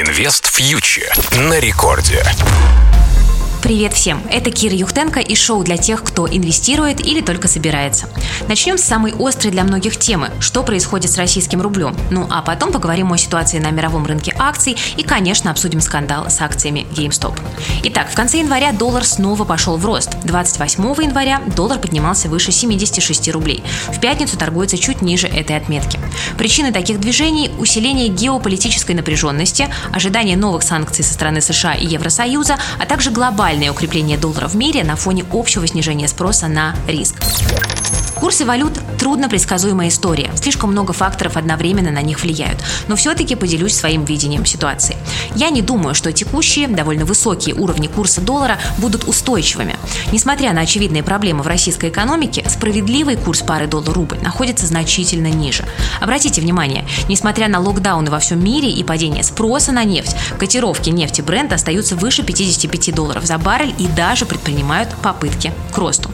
Инвест фьючер на рекорде. Привет всем! Это Кира Юхтенко и шоу для тех, кто инвестирует или только собирается. Начнем с самой острой для многих темы – что происходит с российским рублем. Ну а потом поговорим о ситуации на мировом рынке акций и, конечно, обсудим скандал с акциями GameStop. Итак, в конце января доллар снова пошел в рост. 28 января доллар поднимался выше 76 рублей. В пятницу торгуется чуть ниже этой отметки. Причины таких движений – усиление геополитической напряженности, ожидание новых санкций со стороны США и Евросоюза, а также глобальное укрепление доллара в мире на фоне общего снижения спроса на риск. Курсы валют – трудно предсказуемая история. Слишком много факторов одновременно на них влияют. Но все-таки поделюсь своим видением ситуации. Я не думаю, что текущие, довольно высокие уровни курса доллара будут устойчивыми. Несмотря на очевидные проблемы в российской экономике, справедливый курс пары доллар-рубль находится значительно ниже. Обратите внимание, несмотря на локдауны во всем мире и падение спроса на нефть, котировки нефти бренд остаются выше 55 долларов за баррель и даже предпринимают попытки к росту.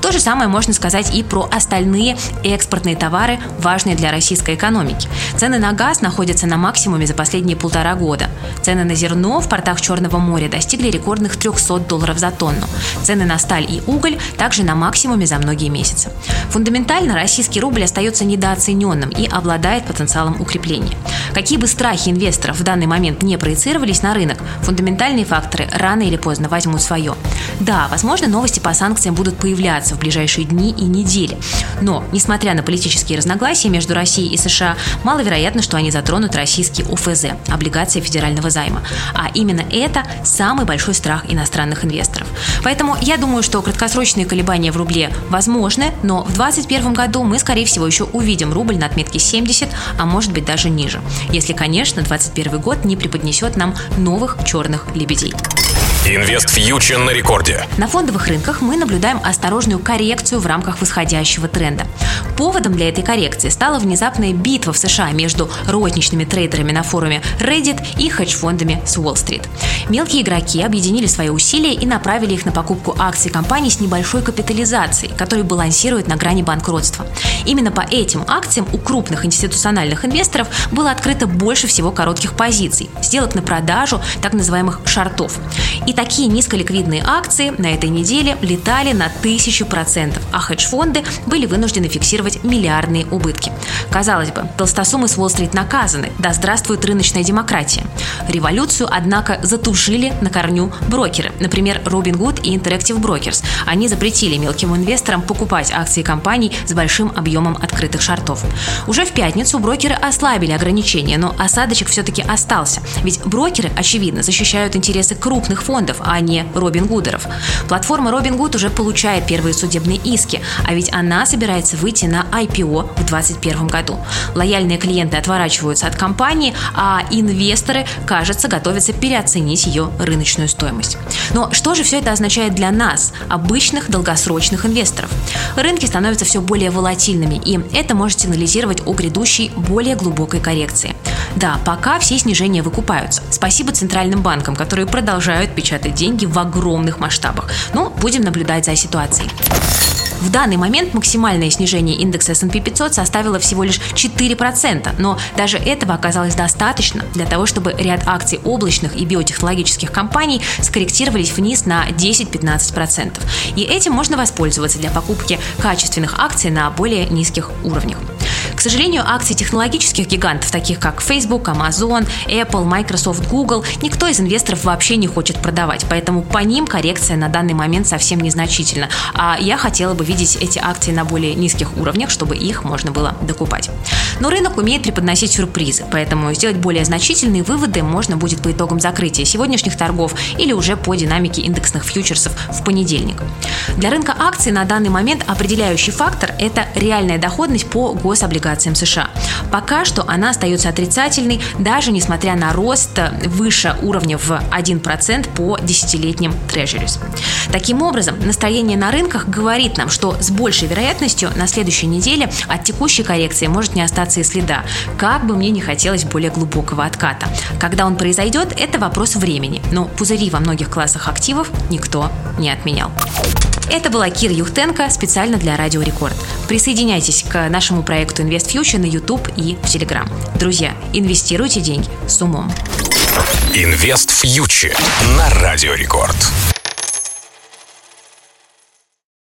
То же самое можно сказать и про остальные экспортные товары, важные для российской экономики. Цены на газ находятся на максимуме за последние полтора года. Цены на зерно в портах Черного моря достигли рекордных 300 долларов за тонну. Цены на сталь и уголь также на максимуме за многие месяцы. Фундаментально российский рубль остается недооцененным и обладает потенциалом укрепления. Какие бы страхи инвесторов в данный момент не проецировались на рынок, фундаментальные факторы рано или поздно возьмут свое. Да, возможно, новости по санкциям будут появляться в ближайшие дни и недели. Но, несмотря на политические разногласия между Россией и США, маловероятно, что они затронут российский ОФЗ – облигации федерального займа. А именно это самый большой страх иностранных инвесторов. Поэтому я думаю, что краткосрочные колебания в рубле возможны, но в 2021 году мы, скорее всего, еще увидим рубль на отметке 70, а может быть даже ниже. Если, конечно, 2021 год не преподнесет нам новых черных лебедей. Инвест фьючер на рекорде. На фондовых рынках мы наблюдаем осторожную коррекцию в рамках восходящего тренда. Поводом для этой коррекции стала внезапная битва в США между розничными трейдерами на форуме Reddit и хедж-фондами с Уолл-стрит. Мелкие игроки объединили свои усилия и направили их на покупку акций компаний с небольшой капитализацией, которые балансируют на грани банкротства. Именно по этим акциям у крупных институциональных инвесторов было открыто больше всего коротких позиций, сделок на продажу так называемых шартов. И такие низколиквидные акции на этой неделе летали на тысячу процентов, а хедж-фонды были вынуждены фиксировать миллиардные убытки. Казалось бы, толстосумы с Уолл-стрит наказаны, да здравствует рыночная демократия. Революцию, однако, затушили на корню брокеры, например, Robinhood и Interactive Brokers. Они запретили мелким инвесторам покупать акции компаний с большим объемом открытых шартов. Уже в пятницу брокеры ослабили ограничения, но осадочек все-таки остался, ведь брокеры, очевидно, защищают интересы крупных фондов, а не Робин Гудеров. Платформа Робин Гуд уже получает первые судебные иски, а ведь она собирается выйти на IPO в 2021 году. Лояльные клиенты отворачиваются от компании, а инвесторы, кажется, готовятся переоценить ее рыночную стоимость. Но что же все это означает для нас, обычных долгосрочных инвесторов? Рынки становятся все более волатильными, и это может сигнализировать о грядущей более глубокой коррекции. Да, пока все снижения выкупаются. Спасибо центральным банкам, которые продолжают печатать деньги в огромных масштабах. Но будем наблюдать за ситуацией. В данный момент максимальное снижение индекса S&P 500 составило всего лишь 4%, но даже этого оказалось достаточно для того, чтобы ряд акций облачных и биотехнологических компаний скорректировались вниз на 10-15%. И этим можно воспользоваться для покупки качественных акций на более низких уровнях. К сожалению, акции технологических гигантов, таких как Facebook, Amazon, Apple, Microsoft, Google, никто из инвесторов вообще не хочет продавать, поэтому по ним коррекция на данный момент совсем незначительна. А я хотела бы видеть эти акции на более низких уровнях, чтобы их можно было докупать. Но рынок умеет преподносить сюрпризы, поэтому сделать более значительные выводы можно будет по итогам закрытия сегодняшних торгов или уже по динамике индексных фьючерсов в понедельник. Для рынка акций на данный момент определяющий фактор – это реальная доходность по гособлигациям США. Пока что она остается отрицательной, даже несмотря на рост выше уровня в 1% по десятилетним трежерис. Таким образом, настроение на рынках говорит нам, что с большей вероятностью на следующей неделе от текущей коррекции может не остаться и следа, как бы мне не хотелось более глубокого отката. Когда он произойдет, это вопрос времени, но пузыри во многих классах активов никто не отменял. Это была Кира Юхтенко специально для Радио Рекорд. Присоединяйтесь к нашему проекту Invest Future на YouTube и в Telegram. Друзья, инвестируйте деньги с умом. Инвест фьючер на Радио Рекорд.